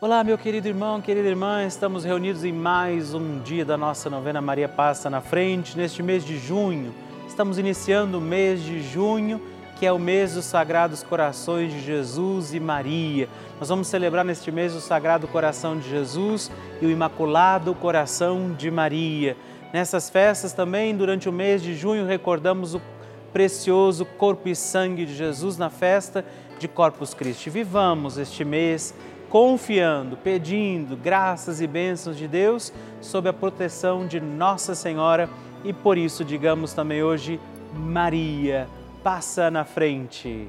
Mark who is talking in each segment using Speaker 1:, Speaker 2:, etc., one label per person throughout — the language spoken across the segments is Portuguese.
Speaker 1: Olá, meu querido irmão, querida irmã, estamos reunidos em mais um dia da nossa novena Maria Passa na Frente, neste mês de junho. Estamos iniciando o mês de junho, que é o mês dos Sagrados Corações de Jesus e Maria. Nós vamos celebrar neste mês o Sagrado Coração de Jesus e o Imaculado Coração de Maria. Nessas festas também, durante o mês de junho, recordamos o precioso corpo e sangue de Jesus na festa de Corpus Christi. Vivamos este mês confiando, pedindo graças e bênçãos de Deus sob a proteção de Nossa Senhora e por isso digamos também hoje Maria, passa na frente.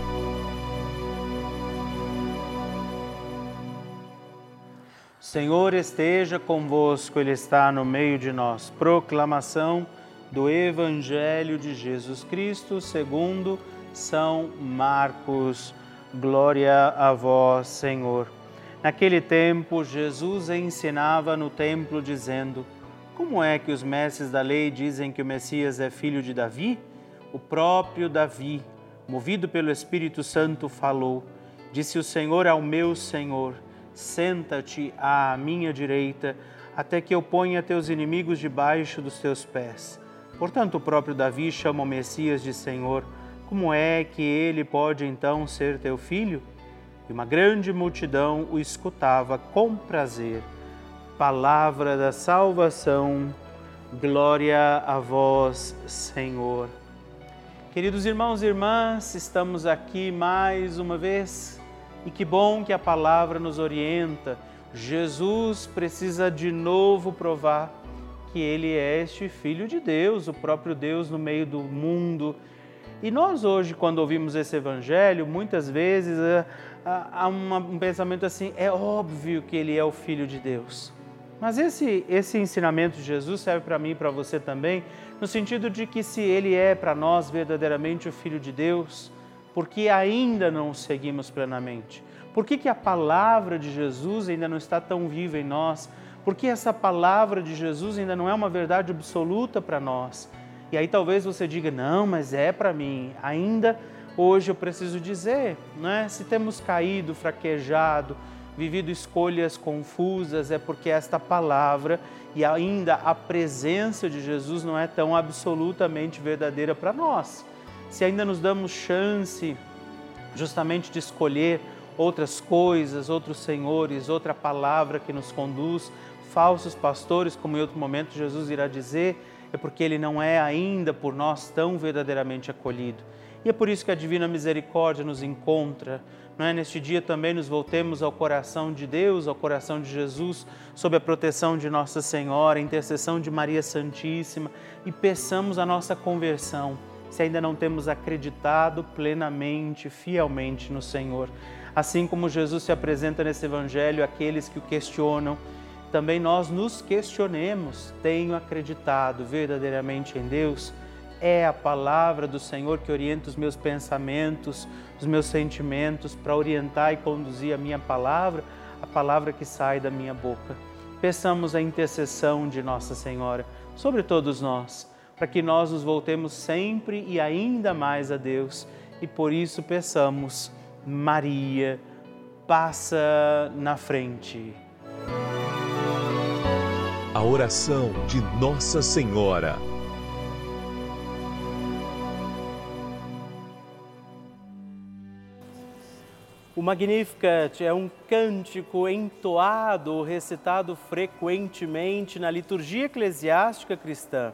Speaker 1: Senhor esteja convosco, Ele está no meio de nós. Proclamação do Evangelho de Jesus Cristo segundo São Marcos. Glória a vós, Senhor. Naquele tempo, Jesus ensinava no templo, dizendo: Como é que os mestres da lei dizem que o Messias é filho de Davi? O próprio Davi, movido pelo Espírito Santo, falou: Disse o Senhor ao meu Senhor senta-te à minha direita, até que eu ponha teus inimigos debaixo dos teus pés. Portanto, o próprio Davi chama o Messias de Senhor. Como é que ele pode então ser teu filho? E uma grande multidão o escutava com prazer. Palavra da salvação, glória a vós, Senhor. Queridos irmãos e irmãs, estamos aqui mais uma vez e que bom que a palavra nos orienta. Jesus precisa de novo provar que ele é este Filho de Deus, o próprio Deus no meio do mundo. E nós hoje, quando ouvimos esse Evangelho, muitas vezes eh, há um pensamento assim: é óbvio que ele é o Filho de Deus. Mas esse, esse ensinamento de Jesus serve para mim e para você também, no sentido de que se ele é para nós verdadeiramente o Filho de Deus, porque ainda não o seguimos plenamente? Por que, que a palavra de Jesus ainda não está tão viva em nós? Por que essa palavra de Jesus ainda não é uma verdade absoluta para nós? E aí talvez você diga, não, mas é para mim. Ainda hoje eu preciso dizer, né? se temos caído, fraquejado, vivido escolhas confusas, é porque esta palavra e ainda a presença de Jesus não é tão absolutamente verdadeira para nós se ainda nos damos chance justamente de escolher outras coisas, outros senhores, outra palavra que nos conduz, falsos pastores, como em outro momento Jesus irá dizer, é porque ele não é ainda por nós tão verdadeiramente acolhido. E é por isso que a divina misericórdia nos encontra. Não é? Neste dia também nos voltemos ao coração de Deus, ao coração de Jesus, sob a proteção de Nossa Senhora, a intercessão de Maria Santíssima e peçamos a nossa conversão se ainda não temos acreditado plenamente, fielmente no Senhor. Assim como Jesus se apresenta nesse Evangelho àqueles que o questionam, também nós nos questionemos: tenho acreditado verdadeiramente em Deus? É a palavra do Senhor que orienta os meus pensamentos, os meus sentimentos, para orientar e conduzir a minha palavra, a palavra que sai da minha boca. Peçamos a intercessão de Nossa Senhora sobre todos nós, para que nós nos voltemos sempre e ainda mais a Deus e por isso peçamos, Maria, passa na frente.
Speaker 2: A oração de Nossa Senhora.
Speaker 1: O Magnificat é um cântico entoado ou recitado frequentemente na liturgia eclesiástica cristã.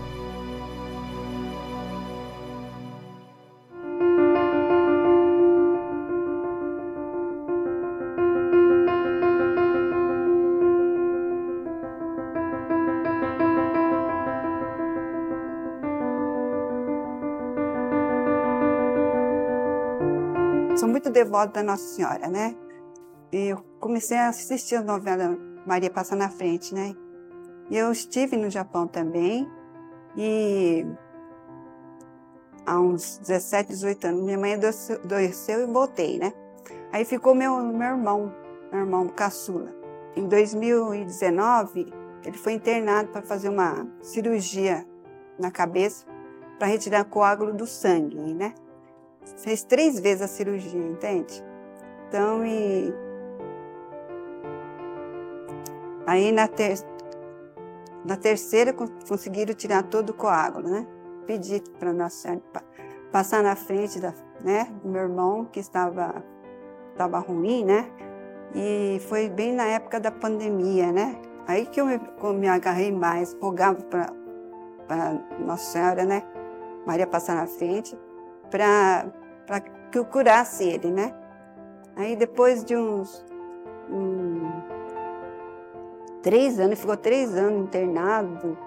Speaker 3: Devoto da Nossa Senhora, né? E eu comecei a assistir a novela Maria Passa na Frente, né? E eu estive no Japão também e há uns 17, 18 anos, minha mãe adoeceu e voltei, né? Aí ficou meu, meu irmão, meu irmão caçula. Em 2019, ele foi internado para fazer uma cirurgia na cabeça para retirar coágulo do sangue, né? Fez três vezes a cirurgia, entende? Então, e. Aí na, ter... na terceira conseguiram tirar todo o coágulo, né? Pedi para Nossa Senhora passar na frente da, né, do meu irmão, que estava, estava ruim, né? E foi bem na época da pandemia, né? Aí que eu me, eu me agarrei mais, rogava para Nossa Senhora, né? Maria passar na frente, para que eu curasse ele, né? Aí depois de uns um, três anos, ficou três anos internado,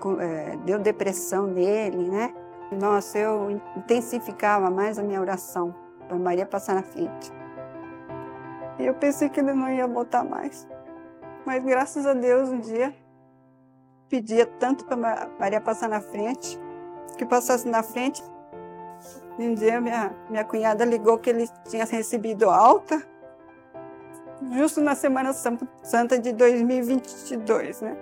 Speaker 3: com, é, deu depressão nele, né? Nossa, eu intensificava mais a minha oração para Maria passar na frente. E eu pensei que ele não ia voltar mais. Mas graças a Deus, um dia, pedia tanto para Maria passar na frente, que passasse na frente. Um dia, minha, minha cunhada ligou que ele tinha recebido alta, justo na Semana Santa de 2022, né?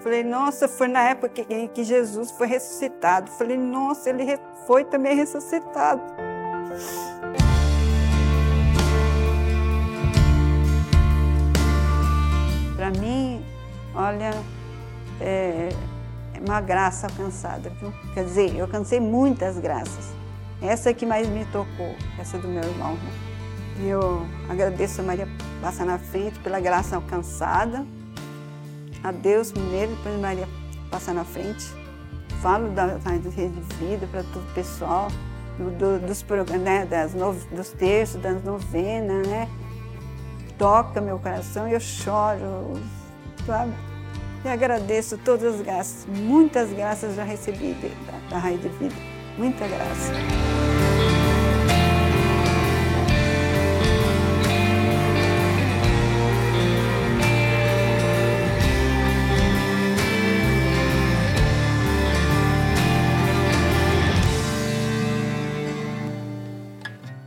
Speaker 3: Falei, nossa, foi na época que, que Jesus foi ressuscitado. Falei, nossa, ele foi também ressuscitado. Para mim, olha, é, é uma graça alcançada? Quer dizer, eu alcancei muitas graças. Essa é que mais me tocou, essa do meu irmão. E eu agradeço a Maria passar na frente pela graça alcançada a Deus primeiro, depois Maria passar na frente. Falo da, da rede de vida para todo o pessoal, do, do, dos, né, das no, dos terços, das novenas, né? Toca meu coração e eu choro, sabe? E agradeço todas as graças, muitas graças já recebi da, da Raio de Vida, muita graça.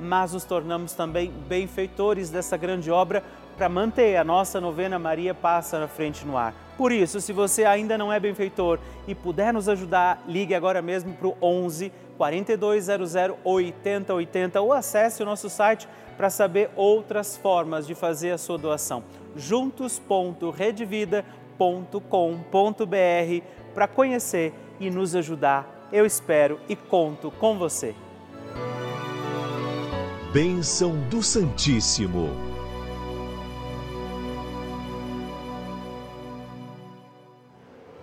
Speaker 1: mas nos tornamos também benfeitores dessa grande obra para manter a nossa novena Maria Passa na Frente no Ar. Por isso, se você ainda não é benfeitor e puder nos ajudar, ligue agora mesmo para o 11 4200 8080 ou acesse o nosso site para saber outras formas de fazer a sua doação. juntos.redevida.com.br para conhecer e nos ajudar. Eu espero e conto com você.
Speaker 2: Bênção do Santíssimo.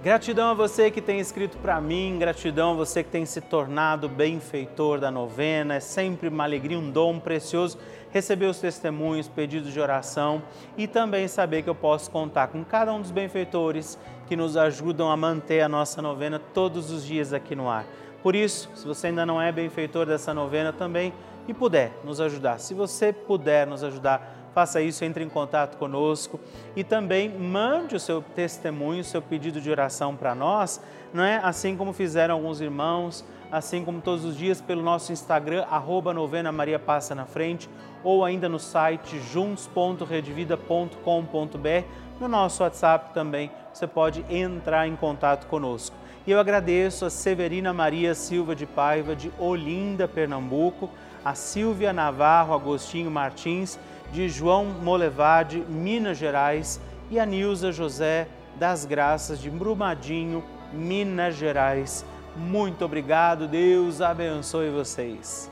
Speaker 1: Gratidão a você que tem escrito para mim, gratidão a você que tem se tornado benfeitor da novena. É sempre uma alegria, um dom precioso receber os testemunhos, pedidos de oração e também saber que eu posso contar com cada um dos benfeitores que nos ajudam a manter a nossa novena todos os dias aqui no ar. Por isso, se você ainda não é benfeitor dessa novena também, e puder nos ajudar, se você puder nos ajudar, faça isso, entre em contato conosco e também mande o seu testemunho, o seu pedido de oração para nós, não é? Assim como fizeram alguns irmãos, assim como todos os dias pelo nosso Instagram, arroba novena Maria Passa na Frente, ou ainda no site juntos.redvida.com.br, no nosso WhatsApp também, você pode entrar em contato conosco. E eu agradeço a Severina Maria Silva de Paiva, de Olinda, Pernambuco, a Silvia Navarro Agostinho Martins, de João Molevade, Minas Gerais, e a Nilza José das Graças, de Brumadinho, Minas Gerais. Muito obrigado, Deus abençoe vocês.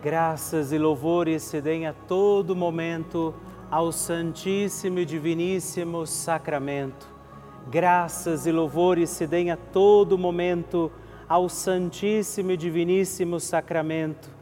Speaker 1: Graças e louvores se deem a todo momento ao Santíssimo e Diviníssimo Sacramento. Graças e louvores se deem a todo momento ao Santíssimo e Diviníssimo Sacramento.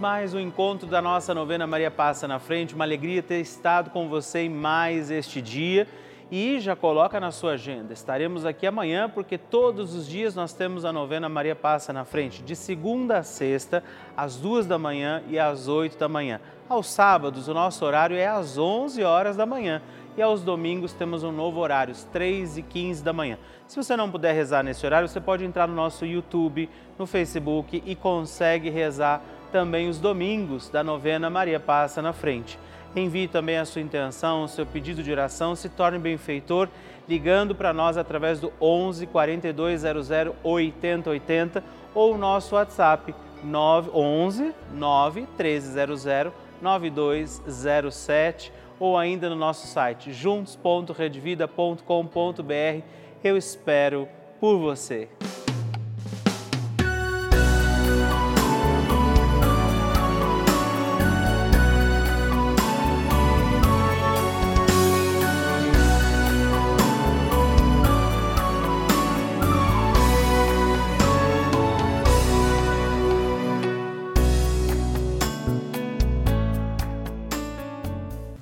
Speaker 1: Mais um encontro da nossa novena Maria Passa na Frente. Uma alegria ter estado com você em mais este dia. E já coloca na sua agenda. Estaremos aqui amanhã porque todos os dias nós temos a novena Maria Passa na Frente, de segunda a sexta, às duas da manhã e às oito da manhã. Aos sábados, o nosso horário é às onze horas da manhã e aos domingos temos um novo horário, às 3 e 15 da manhã. Se você não puder rezar nesse horário, você pode entrar no nosso YouTube, no Facebook e consegue rezar também os domingos da novena Maria Passa na Frente. Envie também a sua intenção, o seu pedido de oração, se torne benfeitor ligando para nós através do 11 4200 8080 ou o nosso WhatsApp 911 9 1300 9207 ou ainda no nosso site juntos.redvida.com.br. Eu espero por você.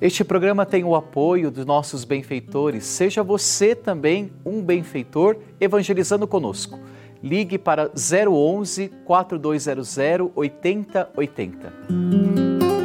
Speaker 4: Este programa tem o apoio dos nossos benfeitores. Seja você também um benfeitor evangelizando conosco. Ligue para 011 4200 8080.